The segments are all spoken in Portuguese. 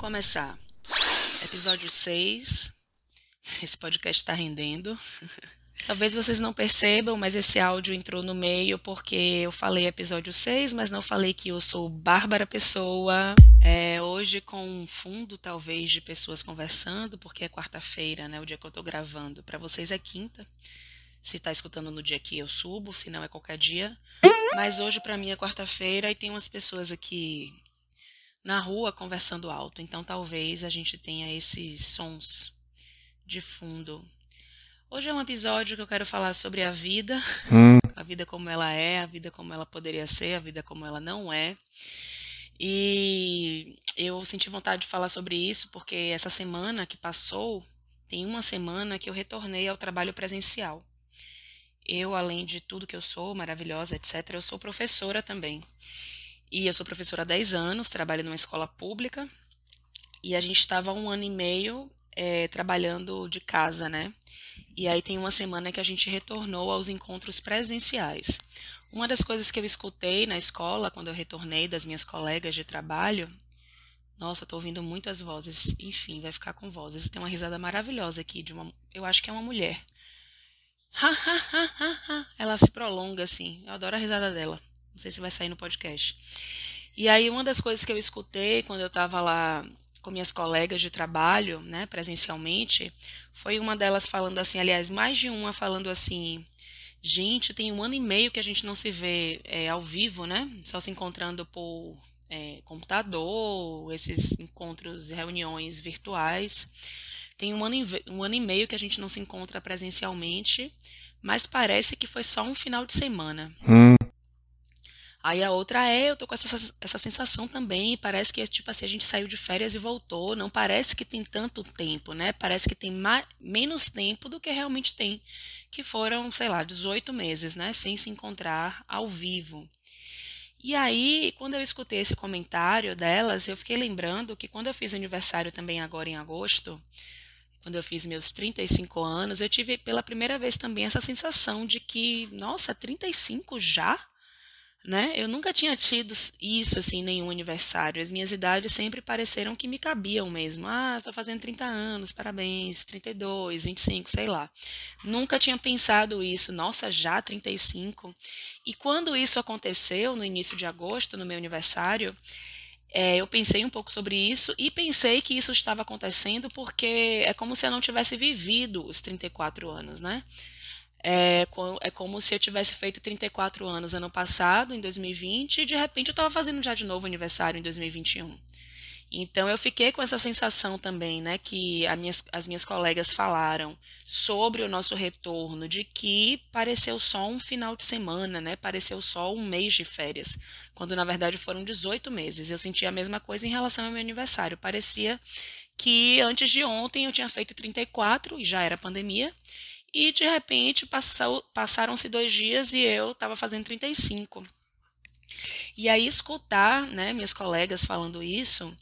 começar. Episódio 6. Esse podcast está rendendo. Talvez vocês não percebam, mas esse áudio entrou no meio porque eu falei episódio 6, mas não falei que eu sou Bárbara Pessoa. É, hoje com um fundo, talvez, de pessoas conversando, porque é quarta-feira, né? O dia que eu tô gravando. Para vocês é quinta. Se está escutando no dia que eu subo, se não é qualquer dia. Mas hoje para mim é quarta-feira e tem umas pessoas aqui na rua conversando alto. Então talvez a gente tenha esses sons de fundo. Hoje é um episódio que eu quero falar sobre a vida, hum. a vida como ela é, a vida como ela poderia ser, a vida como ela não é. E eu senti vontade de falar sobre isso porque essa semana que passou, tem uma semana que eu retornei ao trabalho presencial. Eu, além de tudo que eu sou, maravilhosa, etc., eu sou professora também. E eu sou professora há 10 anos, trabalho numa escola pública. E a gente estava um ano e meio é, trabalhando de casa, né? E aí tem uma semana que a gente retornou aos encontros presenciais. Uma das coisas que eu escutei na escola, quando eu retornei das minhas colegas de trabalho, nossa, tô ouvindo muitas vozes. Enfim, vai ficar com vozes. Tem uma risada maravilhosa aqui de uma, eu acho que é uma mulher. Ela se prolonga assim. Eu adoro a risada dela. Não sei se vai sair no podcast. E aí, uma das coisas que eu escutei quando eu estava lá com minhas colegas de trabalho, né, presencialmente, foi uma delas falando assim, aliás, mais de uma falando assim, gente, tem um ano e meio que a gente não se vê é, ao vivo, né, só se encontrando por é, computador, esses encontros, reuniões virtuais. Tem um ano, e, um ano e meio que a gente não se encontra presencialmente, mas parece que foi só um final de semana. Hum. Aí a outra é, eu tô com essa, essa sensação também, parece que tipo assim, a gente saiu de férias e voltou, não parece que tem tanto tempo, né? Parece que tem mais, menos tempo do que realmente tem, que foram, sei lá, 18 meses, né, sem se encontrar ao vivo. E aí, quando eu escutei esse comentário delas, eu fiquei lembrando que quando eu fiz aniversário também agora em agosto, quando eu fiz meus 35 anos, eu tive pela primeira vez também essa sensação de que, nossa, 35 já? Né? Eu nunca tinha tido isso assim, nenhum aniversário. As minhas idades sempre pareceram que me cabiam mesmo. Ah, estou fazendo 30 anos, parabéns, 32, 25, sei lá. Nunca tinha pensado isso. Nossa, já 35. E quando isso aconteceu no início de agosto, no meu aniversário, é, eu pensei um pouco sobre isso e pensei que isso estava acontecendo porque é como se eu não tivesse vivido os 34 anos, né? É, é como se eu tivesse feito 34 anos ano passado, em 2020, e de repente eu estava fazendo já de novo aniversário em 2021. Então eu fiquei com essa sensação também, né, que minhas, as minhas colegas falaram sobre o nosso retorno, de que pareceu só um final de semana, né, pareceu só um mês de férias, quando na verdade foram 18 meses. Eu senti a mesma coisa em relação ao meu aniversário. Parecia que antes de ontem eu tinha feito 34 e já era pandemia, e de repente passaram-se dois dias e eu estava fazendo 35. E aí escutar, né, minhas colegas falando isso,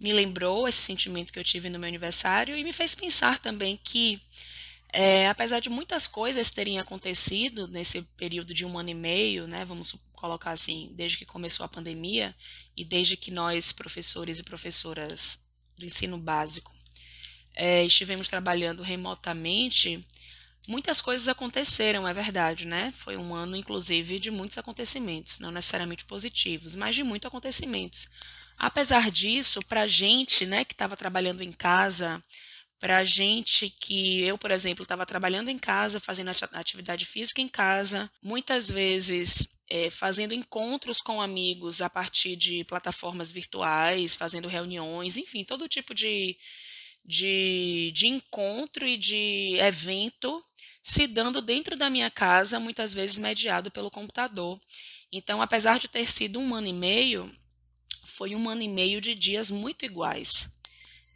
me lembrou esse sentimento que eu tive no meu aniversário e me fez pensar também que, é, apesar de muitas coisas terem acontecido nesse período de um ano e meio, né, vamos colocar assim, desde que começou a pandemia e desde que nós, professores e professoras do ensino básico, é, estivemos trabalhando remotamente, muitas coisas aconteceram, é verdade, né? Foi um ano, inclusive, de muitos acontecimentos, não necessariamente positivos, mas de muitos acontecimentos. Apesar disso, para a gente, né, que estava trabalhando em casa, para gente que eu, por exemplo, estava trabalhando em casa, fazendo atividade física em casa, muitas vezes é, fazendo encontros com amigos a partir de plataformas virtuais, fazendo reuniões, enfim, todo tipo de, de, de encontro e de evento se dando dentro da minha casa, muitas vezes mediado pelo computador. Então, apesar de ter sido um ano e meio, foi um ano e meio de dias muito iguais.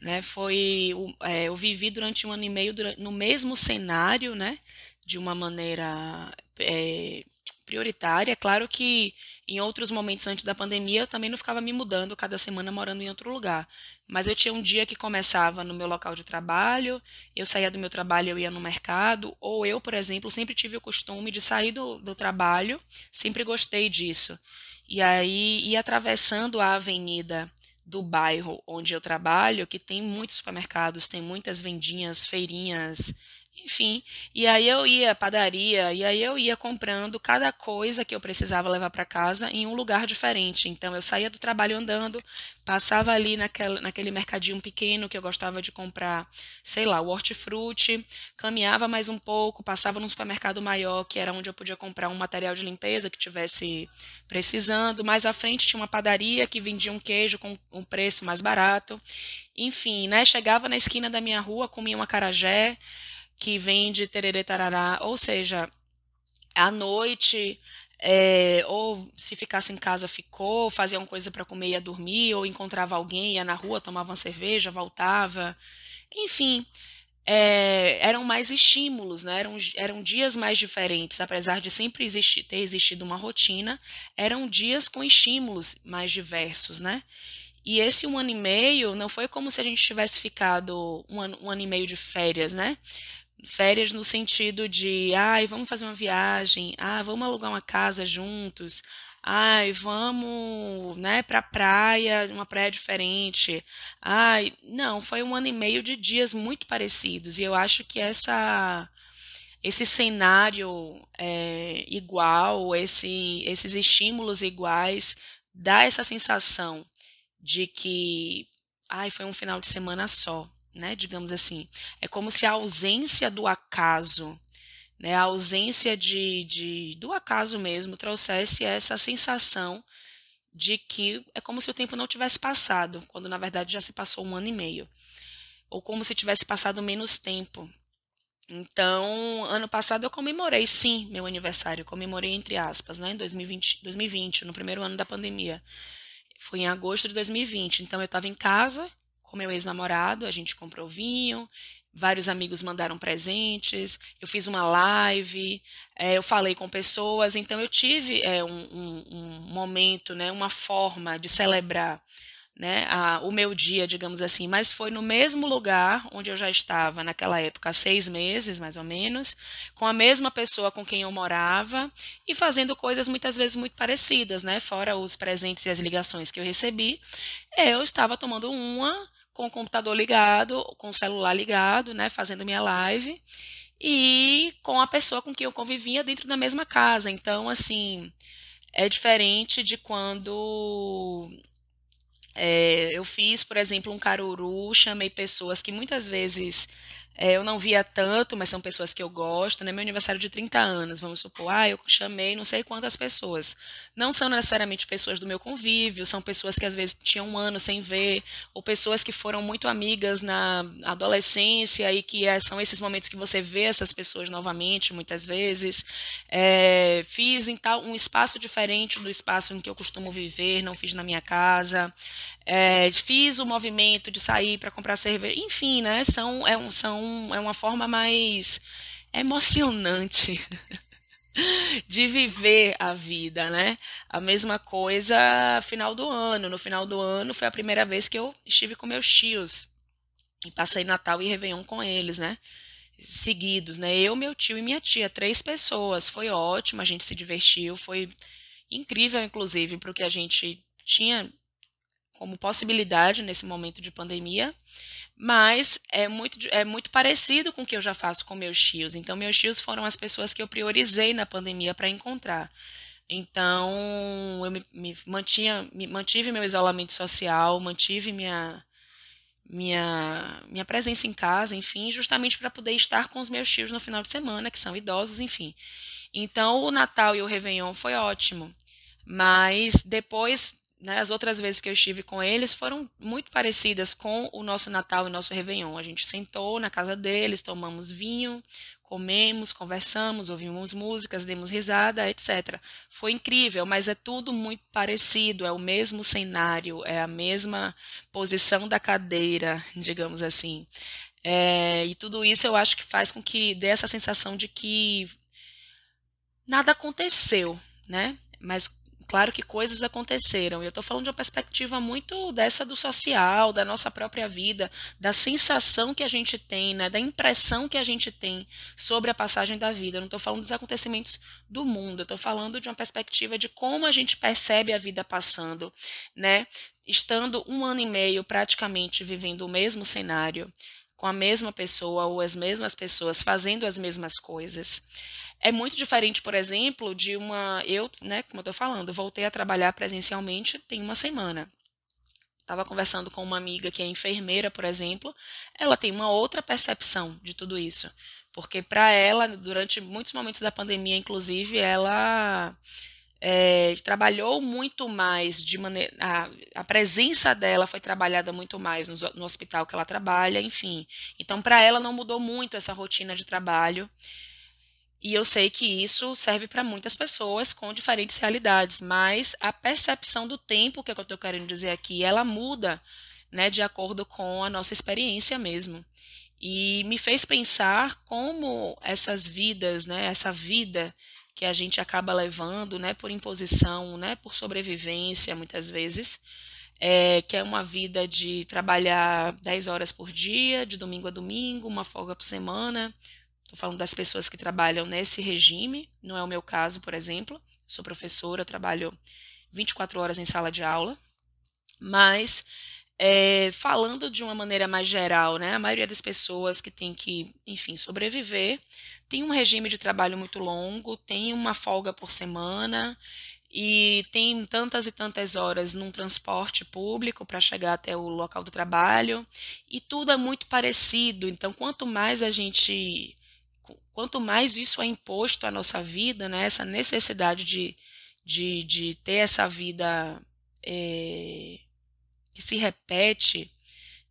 Né? Foi, é, eu vivi durante um ano e meio no mesmo cenário, né? de uma maneira é, prioritária. Claro que em outros momentos antes da pandemia eu também não ficava me mudando cada semana morando em outro lugar. Mas eu tinha um dia que começava no meu local de trabalho, eu saía do meu trabalho, eu ia no mercado, ou eu, por exemplo, sempre tive o costume de sair do, do trabalho, sempre gostei disso. E aí ia atravessando a avenida do bairro onde eu trabalho, que tem muitos supermercados, tem muitas vendinhas, feirinhas, enfim, e aí eu ia à padaria, e aí eu ia comprando cada coisa que eu precisava levar para casa em um lugar diferente. Então eu saía do trabalho andando, passava ali naquele, naquele mercadinho pequeno que eu gostava de comprar, sei lá, o hortifruti, caminhava mais um pouco, passava num supermercado maior, que era onde eu podia comprar um material de limpeza que tivesse precisando. Mais à frente tinha uma padaria que vendia um queijo com um preço mais barato. Enfim, né? Chegava na esquina da minha rua, comia um acarajé que vem de tererê tarará, ou seja, à noite, é, ou se ficasse em casa ficou, fazia uma coisa para comer ia dormir, ou encontrava alguém, ia na rua, tomava uma cerveja, voltava. Enfim, é, eram mais estímulos, né? eram, eram dias mais diferentes, apesar de sempre existir, ter existido uma rotina, eram dias com estímulos mais diversos, né? E esse um ano e meio não foi como se a gente tivesse ficado um ano, um ano e meio de férias, né? Férias no sentido de, ai, vamos fazer uma viagem, ah, vamos alugar uma casa juntos, ai, vamos, né, pra praia, uma praia diferente. Ai, não, foi um ano e meio de dias muito parecidos. E eu acho que essa esse cenário é, igual, esse, esses estímulos iguais, dá essa sensação de que, ai, foi um final de semana só né, digamos assim. É como se a ausência do acaso, né, a ausência de, de, do acaso mesmo, trouxesse essa sensação de que é como se o tempo não tivesse passado, quando na verdade já se passou um ano e meio. Ou como se tivesse passado menos tempo. Então, ano passado eu comemorei, sim, meu aniversário. Comemorei, entre aspas, né, em 2020, 2020 no primeiro ano da pandemia. Foi em agosto de 2020. Então, eu estava em casa, meu ex-namorado, a gente comprou vinho, vários amigos mandaram presentes, eu fiz uma live, é, eu falei com pessoas, então eu tive é, um, um, um, momento, né, uma forma de celebrar né, a, o meu dia, digamos assim, mas foi no mesmo lugar onde eu já estava naquela época, seis meses mais ou menos, com a mesma pessoa com quem eu morava e fazendo coisas muitas vezes muito parecidas, né, fora os presentes e as ligações que eu recebi, eu estava tomando uma com o computador ligado, com o celular ligado, né, fazendo minha live, e com a pessoa com quem eu convivia dentro da mesma casa. Então, assim, é diferente de quando é, eu fiz, por exemplo, um caruru, chamei pessoas que muitas vezes é, eu não via tanto, mas são pessoas que eu gosto, né? Meu aniversário de 30 anos, vamos supor, ah, eu chamei não sei quantas pessoas. Não são necessariamente pessoas do meu convívio, são pessoas que às vezes tinham um ano sem ver, ou pessoas que foram muito amigas na adolescência e que é, são esses momentos que você vê essas pessoas novamente, muitas vezes. É, fiz em tal, um espaço diferente do espaço em que eu costumo viver, não fiz na minha casa. É, fiz o movimento de sair para comprar cerveja, enfim, né? São, é, são é uma forma mais emocionante de viver a vida, né? A mesma coisa final do ano. No final do ano foi a primeira vez que eu estive com meus tios e passei Natal e Réveillon com eles, né? Seguidos, né? Eu, meu tio e minha tia, três pessoas. Foi ótimo, a gente se divertiu, foi incrível, inclusive, porque a gente tinha como possibilidade nesse momento de pandemia, mas é muito, é muito parecido com o que eu já faço com meus tios. Então, meus tios foram as pessoas que eu priorizei na pandemia para encontrar. Então, eu me, me, mantinha, me mantive meu isolamento social, mantive minha, minha, minha presença em casa, enfim, justamente para poder estar com os meus tios no final de semana, que são idosos, enfim. Então, o Natal e o Réveillon foi ótimo. Mas depois né, as outras vezes que eu estive com eles foram muito parecidas com o nosso Natal e nosso Réveillon. A gente sentou na casa deles, tomamos vinho, comemos, conversamos, ouvimos músicas, demos risada, etc. Foi incrível, mas é tudo muito parecido, é o mesmo cenário, é a mesma posição da cadeira, digamos assim. É, e tudo isso eu acho que faz com que dê essa sensação de que nada aconteceu, né? Mas Claro que coisas aconteceram. Eu estou falando de uma perspectiva muito dessa do social, da nossa própria vida, da sensação que a gente tem, né, da impressão que a gente tem sobre a passagem da vida. Eu não estou falando dos acontecimentos do mundo. Eu estou falando de uma perspectiva de como a gente percebe a vida passando, né? Estando um ano e meio praticamente vivendo o mesmo cenário, com a mesma pessoa ou as mesmas pessoas fazendo as mesmas coisas. É muito diferente, por exemplo, de uma. Eu, né, como eu estou falando, voltei a trabalhar presencialmente tem uma semana. Estava conversando com uma amiga que é enfermeira, por exemplo, ela tem uma outra percepção de tudo isso. Porque para ela, durante muitos momentos da pandemia, inclusive, ela é, trabalhou muito mais de maneira. A, presença dela foi trabalhada muito mais no, no hospital que ela trabalha, enfim. Então, para ela, não mudou muito essa rotina de trabalho. E eu sei que isso serve para muitas pessoas com diferentes realidades, mas a percepção do tempo, que é o que eu estou querendo dizer aqui, ela muda né, de acordo com a nossa experiência mesmo. E me fez pensar como essas vidas, né, essa vida que a gente acaba levando né, por imposição, né, por sobrevivência, muitas vezes, é, que é uma vida de trabalhar 10 horas por dia, de domingo a domingo, uma folga por semana, Estou falando das pessoas que trabalham nesse regime, não é o meu caso, por exemplo. Sou professora, trabalho 24 horas em sala de aula, mas é, falando de uma maneira mais geral, né, a maioria das pessoas que tem que, enfim, sobreviver, tem um regime de trabalho muito longo, tem uma folga por semana e tem tantas e tantas horas num transporte público para chegar até o local do trabalho e tudo é muito parecido. Então, quanto mais a gente quanto mais isso é imposto à nossa vida, né, essa necessidade de, de, de ter essa vida é, que se repete,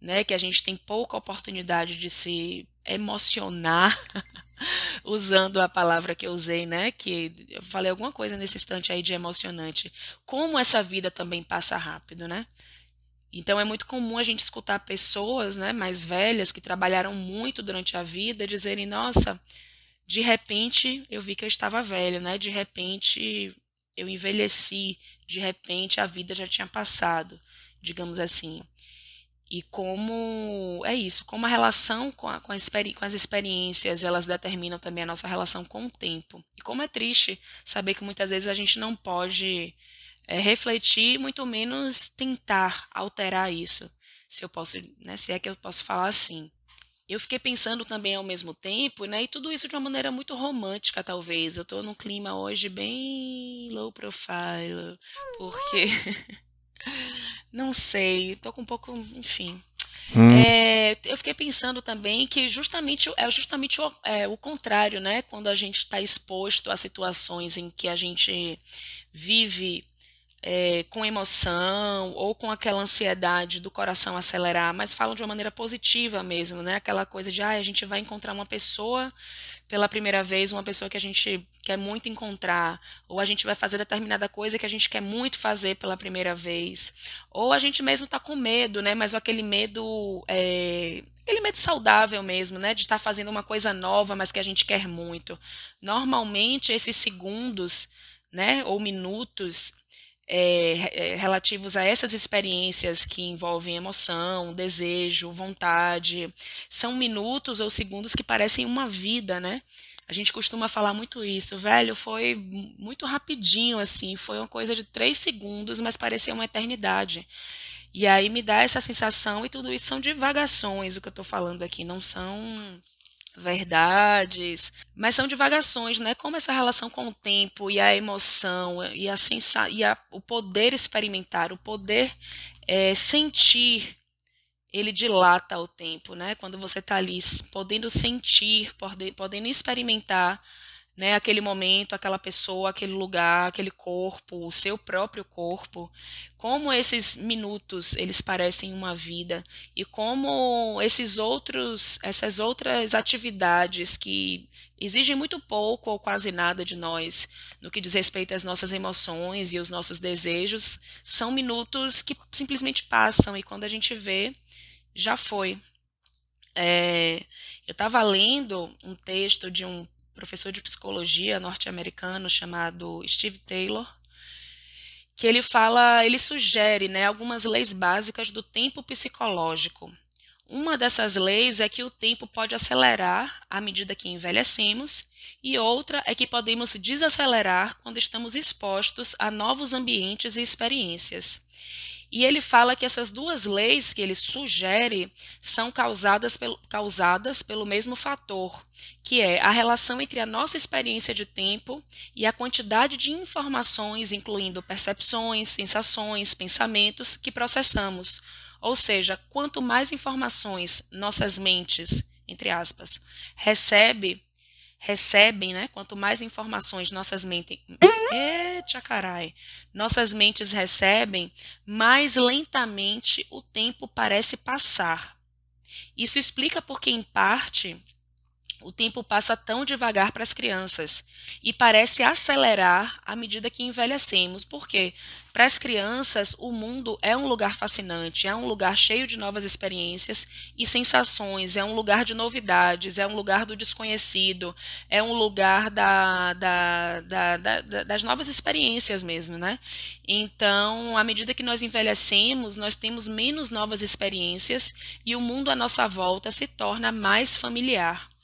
né, que a gente tem pouca oportunidade de se emocionar, usando a palavra que eu usei, né, que eu falei alguma coisa nesse instante aí de emocionante. Como essa vida também passa rápido, né? Então é muito comum a gente escutar pessoas, né, mais velhas que trabalharam muito durante a vida dizerem: "Nossa, de repente eu vi que eu estava velho, né? De repente eu envelheci, de repente a vida já tinha passado, digamos assim. E como é isso, como a relação com, a, com, a com, as experiências, elas determinam também a nossa relação com o tempo. E como é triste saber que muitas vezes a gente não pode é, refletir, muito menos tentar alterar isso. Se eu posso, né, se é que eu posso falar assim eu fiquei pensando também ao mesmo tempo, né? E tudo isso de uma maneira muito romântica, talvez. Eu estou num clima hoje bem low profile, porque não sei, estou com um pouco, enfim. Hum. É, eu fiquei pensando também que justamente é justamente o, é, o contrário, né? Quando a gente está exposto a situações em que a gente vive é, com emoção ou com aquela ansiedade do coração acelerar, mas falam de uma maneira positiva mesmo, né? Aquela coisa de, ah, a gente vai encontrar uma pessoa pela primeira vez, uma pessoa que a gente quer muito encontrar, ou a gente vai fazer determinada coisa que a gente quer muito fazer pela primeira vez, ou a gente mesmo está com medo, né? Mas aquele medo é, aquele medo saudável mesmo, né? De estar fazendo uma coisa nova, mas que a gente quer muito. Normalmente, esses segundos, né? Ou minutos, é, relativos a essas experiências que envolvem emoção, desejo, vontade. São minutos ou segundos que parecem uma vida, né? A gente costuma falar muito isso, velho. Foi muito rapidinho, assim. Foi uma coisa de três segundos, mas parecia uma eternidade. E aí me dá essa sensação, e tudo isso são divagações, o que eu estou falando aqui, não são verdades, mas são divagações, né? Como essa relação com o tempo e a emoção e a sensa e a, o poder experimentar, o poder é, sentir, ele dilata o tempo, né? Quando você está ali podendo sentir, podendo experimentar né, aquele momento, aquela pessoa, aquele lugar, aquele corpo, o seu próprio corpo, como esses minutos eles parecem uma vida e como esses outros, essas outras atividades que exigem muito pouco ou quase nada de nós no que diz respeito às nossas emoções e os nossos desejos, são minutos que simplesmente passam e quando a gente vê, já foi. É, eu estava lendo um texto de um professor de psicologia norte-americano chamado Steve Taylor. que ele fala, ele sugere, né, algumas leis básicas do tempo psicológico. Uma dessas leis é que o tempo pode acelerar à medida que envelhecemos, e outra é que podemos desacelerar quando estamos expostos a novos ambientes e experiências. E ele fala que essas duas leis que ele sugere são causadas pelo, causadas pelo mesmo fator, que é a relação entre a nossa experiência de tempo e a quantidade de informações, incluindo percepções, sensações, pensamentos, que processamos. Ou seja, quanto mais informações nossas mentes, entre aspas, recebe, recebem, né? Quanto mais informações nossas mentes, eita carai, nossas mentes recebem, mais lentamente o tempo parece passar. Isso explica porque, em parte, o tempo passa tão devagar para as crianças e parece acelerar à medida que envelhecemos. Por quê? Para as crianças, o mundo é um lugar fascinante, é um lugar cheio de novas experiências e sensações, é um lugar de novidades, é um lugar do desconhecido, é um lugar da, da, da, da das novas experiências mesmo, né? Então, à medida que nós envelhecemos, nós temos menos novas experiências e o mundo à nossa volta se torna mais familiar.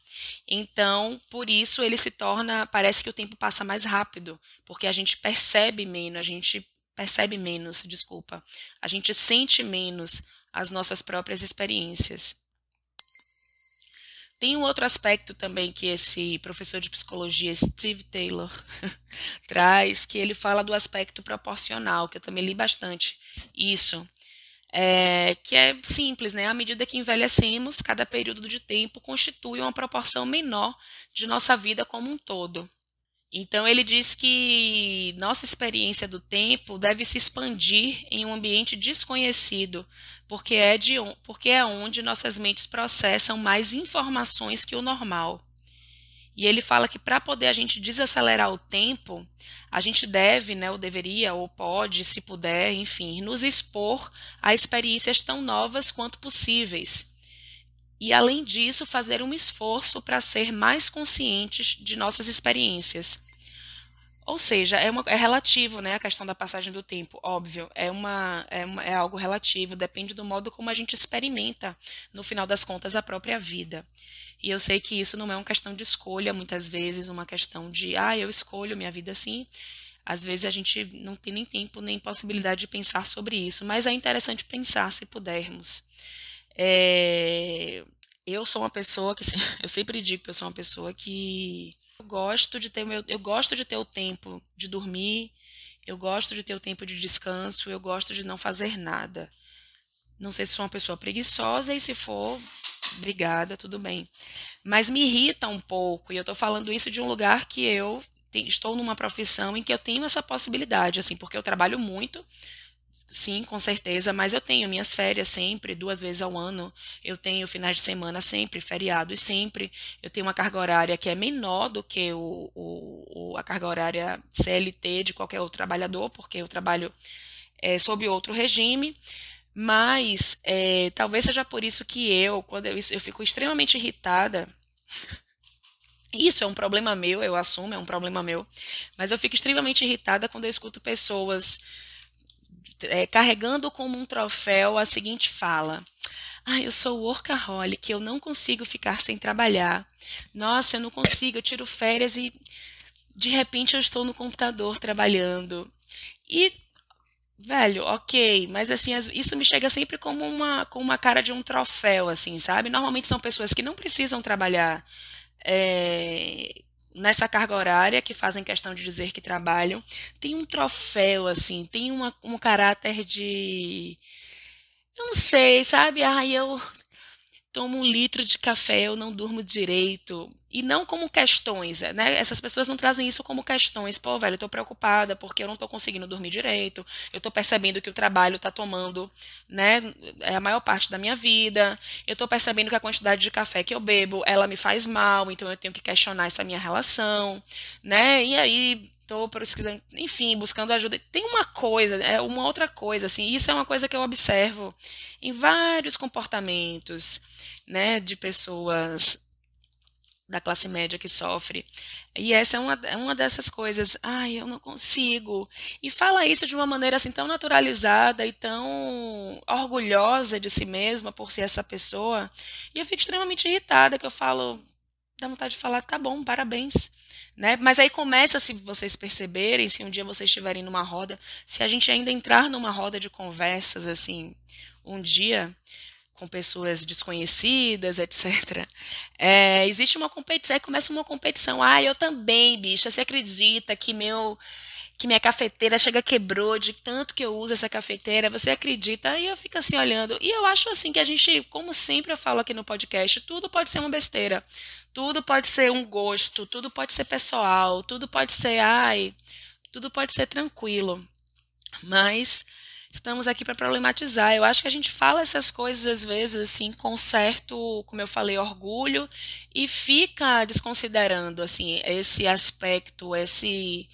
Então, por isso ele se torna, parece que o tempo passa mais rápido, porque a gente percebe menos, a gente percebe menos, desculpa, a gente sente menos as nossas próprias experiências. Tem um outro aspecto também que esse professor de psicologia, Steve Taylor, traz, que ele fala do aspecto proporcional, que eu também li bastante isso é, que é simples, né? À medida que envelhecemos, cada período de tempo constitui uma proporção menor de nossa vida como um todo. Então, ele diz que nossa experiência do tempo deve se expandir em um ambiente desconhecido, porque é, de, porque é onde nossas mentes processam mais informações que o normal. E ele fala que para poder a gente desacelerar o tempo, a gente deve, né, ou deveria, ou pode, se puder, enfim, nos expor a experiências tão novas quanto possíveis. E além disso, fazer um esforço para ser mais conscientes de nossas experiências. Ou seja, é, uma, é relativo, né, a questão da passagem do tempo, óbvio, é, uma, é, uma, é algo relativo, depende do modo como a gente experimenta, no final das contas, a própria vida. E eu sei que isso não é uma questão de escolha, muitas vezes, uma questão de, ah, eu escolho minha vida assim. Às vezes a gente não tem nem tempo nem possibilidade de pensar sobre isso, mas é interessante pensar se pudermos. É... Eu sou uma pessoa que eu sempre digo que eu sou uma pessoa que eu gosto de ter meu, eu gosto de ter o tempo de dormir, eu gosto de ter o tempo de descanso, eu gosto de não fazer nada. Não sei se sou uma pessoa preguiçosa e se for, obrigada, tudo bem. Mas me irrita um pouco, e eu estou falando isso de um lugar que eu estou numa profissão em que eu tenho essa possibilidade, assim, porque eu trabalho muito, Sim, com certeza, mas eu tenho minhas férias sempre, duas vezes ao ano. Eu tenho finais de semana sempre, feriados sempre. Eu tenho uma carga horária que é menor do que o, o, a carga horária CLT de qualquer outro trabalhador, porque eu trabalho é, sob outro regime. Mas é, talvez seja por isso que eu, quando eu, eu fico extremamente irritada. Isso é um problema meu, eu assumo, é um problema meu. Mas eu fico extremamente irritada quando eu escuto pessoas é, carregando como um troféu a seguinte fala. Ah, eu sou workaholic, eu não consigo ficar sem trabalhar. Nossa, eu não consigo, eu tiro férias e de repente eu estou no computador trabalhando. E, velho, ok, mas assim, isso me chega sempre como uma, com uma cara de um troféu, assim, sabe? Normalmente são pessoas que não precisam trabalhar. É, nessa carga horária, que fazem questão de dizer que trabalham, tem um troféu, assim, tem uma, um caráter de. Eu não sei, sabe? Ai, eu tomo um litro de café, eu não durmo direito. E não como questões, né? Essas pessoas não trazem isso como questões. Pô, velho, eu tô preocupada porque eu não tô conseguindo dormir direito. Eu tô percebendo que o trabalho tá tomando, né, é a maior parte da minha vida. Eu tô percebendo que a quantidade de café que eu bebo, ela me faz mal, então eu tenho que questionar essa minha relação, né? E aí estou pesquisando, enfim, buscando ajuda. Tem uma coisa, é uma outra coisa, assim, isso é uma coisa que eu observo em vários comportamentos, né, de pessoas da classe média que sofre. E essa é uma, é uma dessas coisas. Ai, eu não consigo. E fala isso de uma maneira assim tão naturalizada e tão orgulhosa de si mesma por ser essa pessoa. E eu fico extremamente irritada que eu falo, dá vontade de falar, tá bom, parabéns. Né? Mas aí começa, se vocês perceberem, se um dia vocês estiverem numa roda, se a gente ainda entrar numa roda de conversas, assim, um dia, com pessoas desconhecidas, etc. É, existe uma competição, aí começa uma competição. Ah, eu também, bicha, você acredita que meu que minha cafeteira chega quebrou de tanto que eu uso essa cafeteira, você acredita? E eu fico assim olhando. E eu acho assim que a gente, como sempre eu falo aqui no podcast, tudo pode ser uma besteira. Tudo pode ser um gosto, tudo pode ser pessoal, tudo pode ser, ai, tudo pode ser tranquilo. Mas estamos aqui para problematizar. Eu acho que a gente fala essas coisas às vezes assim com certo, como eu falei, orgulho e fica desconsiderando assim esse aspecto, esse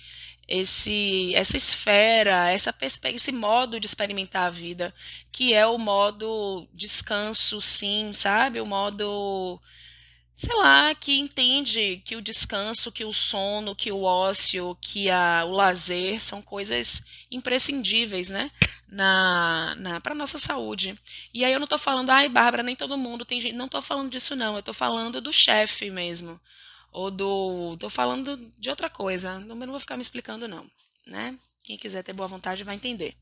esse essa esfera, essa esse modo de experimentar a vida, que é o modo descanso, sim, sabe? O modo sei lá, que entende que o descanso, que o sono, que o ócio, que a, o lazer são coisas imprescindíveis, né? Na, na, para nossa saúde. E aí eu não estou falando, ai, Bárbara, nem todo mundo tem gente. Não estou falando disso, não. Eu estou falando do chefe mesmo. Ou do. Estou falando de outra coisa. Não, não vou ficar me explicando, não. Né? Quem quiser ter boa vontade vai entender.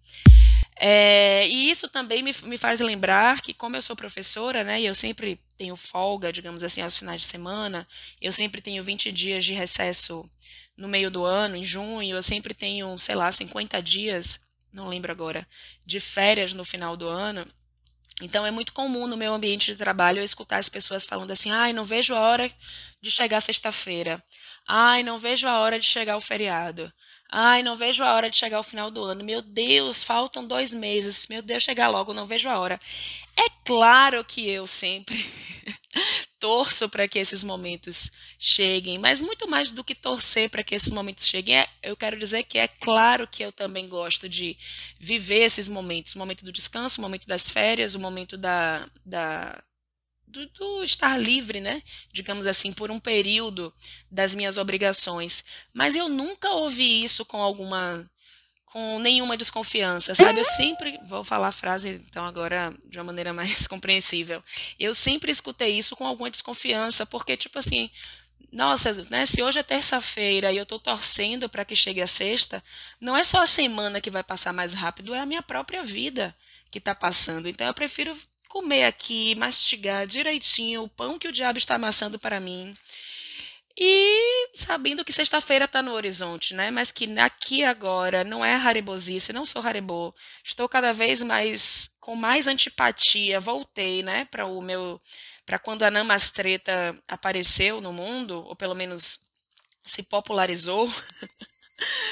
É, e isso também me, me faz lembrar que, como eu sou professora, né, e eu sempre tenho folga, digamos assim, aos finais de semana, eu sempre tenho 20 dias de recesso no meio do ano, em junho, eu sempre tenho, sei lá, 50 dias, não lembro agora, de férias no final do ano. Então é muito comum no meu ambiente de trabalho eu escutar as pessoas falando assim: ai, não vejo a hora de chegar sexta-feira. Ai, não vejo a hora de chegar o feriado. Ai, não vejo a hora de chegar o final do ano. Meu Deus, faltam dois meses. Meu Deus, chegar logo, não vejo a hora. É claro que eu sempre torço para que esses momentos cheguem, mas muito mais do que torcer para que esses momentos cheguem, é, eu quero dizer que é claro que eu também gosto de viver esses momentos o momento do descanso, o momento das férias, o momento da, da do, do, estar livre, né? Digamos assim, por um período das minhas obrigações. Mas eu nunca ouvi isso com alguma. com nenhuma desconfiança, sabe? Eu sempre. Vou falar a frase, então, agora de uma maneira mais compreensível. Eu sempre escutei isso com alguma desconfiança, porque, tipo assim. Nossa, né, se hoje é terça-feira e eu estou torcendo para que chegue a sexta, não é só a semana que vai passar mais rápido, é a minha própria vida que está passando. Então eu prefiro comer aqui, mastigar direitinho o pão que o diabo está amassando para mim. E sabendo que sexta-feira está no horizonte, né? Mas que aqui agora não é haribosice, não sou haribô. Estou cada vez mais com mais antipatia. Voltei, né, para o meu para quando a namastreta apareceu no mundo, ou pelo menos se popularizou.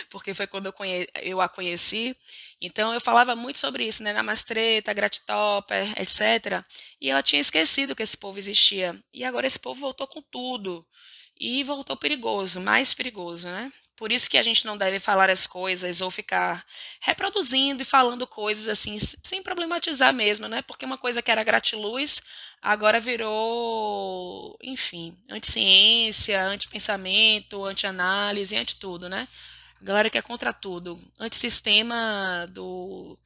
porque foi quando eu, conhe... eu, a conheci. Então eu falava muito sobre isso, né? Namastreta, Gratitopper, etc. E eu tinha esquecido que esse povo existia. E agora esse povo voltou com tudo. E voltou perigoso, mais perigoso, né? Por isso que a gente não deve falar as coisas ou ficar reproduzindo e falando coisas assim, sem problematizar mesmo, né? Porque uma coisa que era gratiluz agora virou, enfim, anti-ciência, anti-pensamento, anti-análise, anti-tudo, né? Galera que é contra tudo. Antissistema do.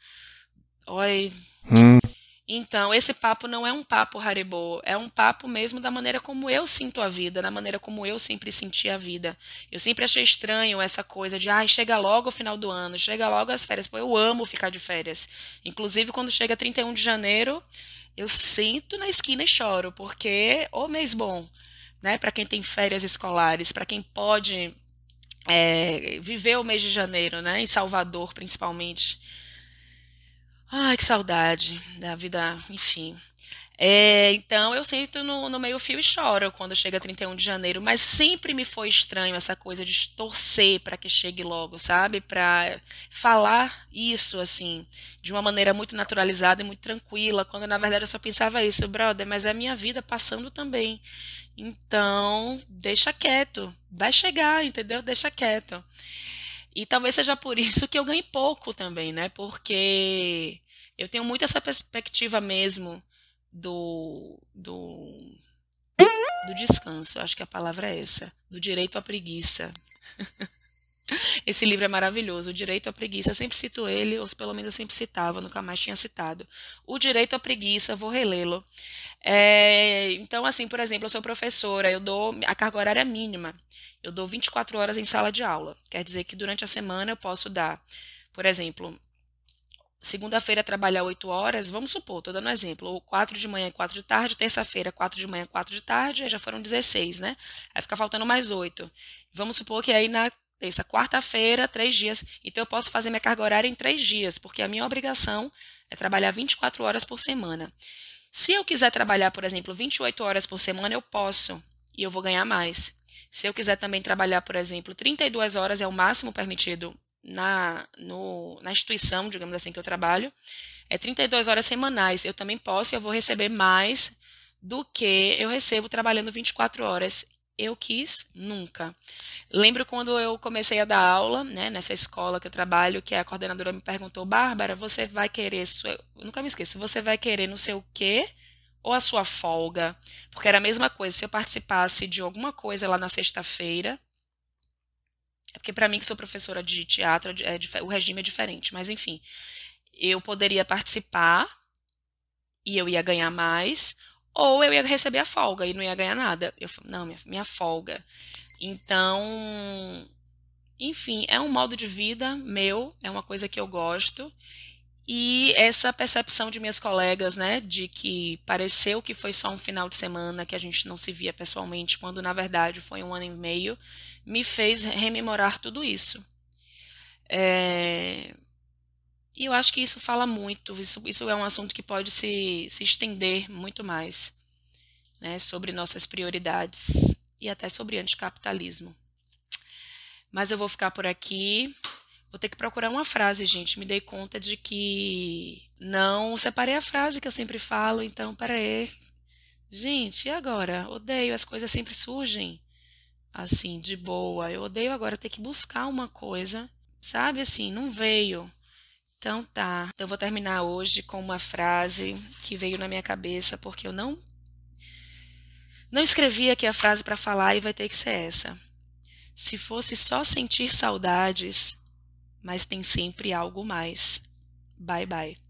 Oi. Hum. Então, esse papo não é um papo Haribo, é um papo mesmo da maneira como eu sinto a vida, da maneira como eu sempre senti a vida. Eu sempre achei estranho essa coisa de, ai, chega logo o final do ano, chega logo as férias. Pô, eu amo ficar de férias. Inclusive, quando chega 31 de janeiro, eu sinto na esquina e choro, porque, ô mês bom, né, para quem tem férias escolares, para quem pode é, viver o mês de janeiro, né? Em Salvador, principalmente. Ai, que saudade da vida, enfim. É, então eu sinto no, no meio fio e choro quando chega 31 de janeiro, mas sempre me foi estranho essa coisa de torcer para que chegue logo, sabe? Para falar isso assim, de uma maneira muito naturalizada e muito tranquila, quando na verdade eu só pensava isso, brother, mas é a minha vida passando também. Então, deixa quieto, vai chegar, entendeu? Deixa quieto. E talvez seja por isso que eu ganhe pouco também, né? Porque eu tenho muito essa perspectiva mesmo do, do do descanso. Acho que a palavra é essa. Do direito à preguiça. Esse livro é maravilhoso, O Direito à Preguiça. Eu sempre cito ele, ou pelo menos eu sempre citava, nunca mais tinha citado. O Direito à Preguiça, vou relê-lo. É, então, assim, por exemplo, eu sou professora, eu dou a carga horária mínima. Eu dou 24 horas em sala de aula. Quer dizer que durante a semana eu posso dar, por exemplo, segunda-feira trabalhar 8 horas, vamos supor, estou dando um exemplo, ou 4 de manhã e 4 de tarde, terça-feira 4 de manhã e 4 de tarde, aí já foram 16, né? Aí fica faltando mais 8. Vamos supor que aí na terça, quarta-feira, três dias. Então eu posso fazer minha carga horária em três dias, porque a minha obrigação é trabalhar 24 horas por semana. Se eu quiser trabalhar, por exemplo, 28 horas por semana, eu posso e eu vou ganhar mais. Se eu quiser também trabalhar, por exemplo, 32 horas é o máximo permitido na, no, na instituição, digamos assim, que eu trabalho, é 32 horas semanais. Eu também posso e eu vou receber mais do que eu recebo trabalhando 24 horas eu quis nunca. Lembro quando eu comecei a dar aula, né, nessa escola que eu trabalho, que a coordenadora me perguntou, Bárbara, você vai querer, sua... nunca me esqueço, você vai querer não sei o quê ou a sua folga? Porque era a mesma coisa, se eu participasse de alguma coisa lá na sexta-feira, é porque para mim que sou professora de teatro, é, o regime é diferente, mas enfim, eu poderia participar e eu ia ganhar mais, ou eu ia receber a folga e não ia ganhar nada. Eu não, minha, minha folga. Então, enfim, é um modo de vida meu, é uma coisa que eu gosto. E essa percepção de minhas colegas, né, de que pareceu que foi só um final de semana, que a gente não se via pessoalmente, quando na verdade foi um ano e meio, me fez rememorar tudo isso. É... E eu acho que isso fala muito, isso, isso é um assunto que pode se, se estender muito mais, né, sobre nossas prioridades e até sobre anticapitalismo. Mas eu vou ficar por aqui. Vou ter que procurar uma frase, gente. Me dei conta de que não separei a frase que eu sempre falo, então peraí. Gente, e agora? Odeio, as coisas sempre surgem assim, de boa. Eu odeio agora ter que buscar uma coisa, sabe assim, não veio. Então tá. Eu vou terminar hoje com uma frase que veio na minha cabeça porque eu não não escrevi aqui a frase para falar e vai ter que ser essa. Se fosse só sentir saudades, mas tem sempre algo mais. Bye bye.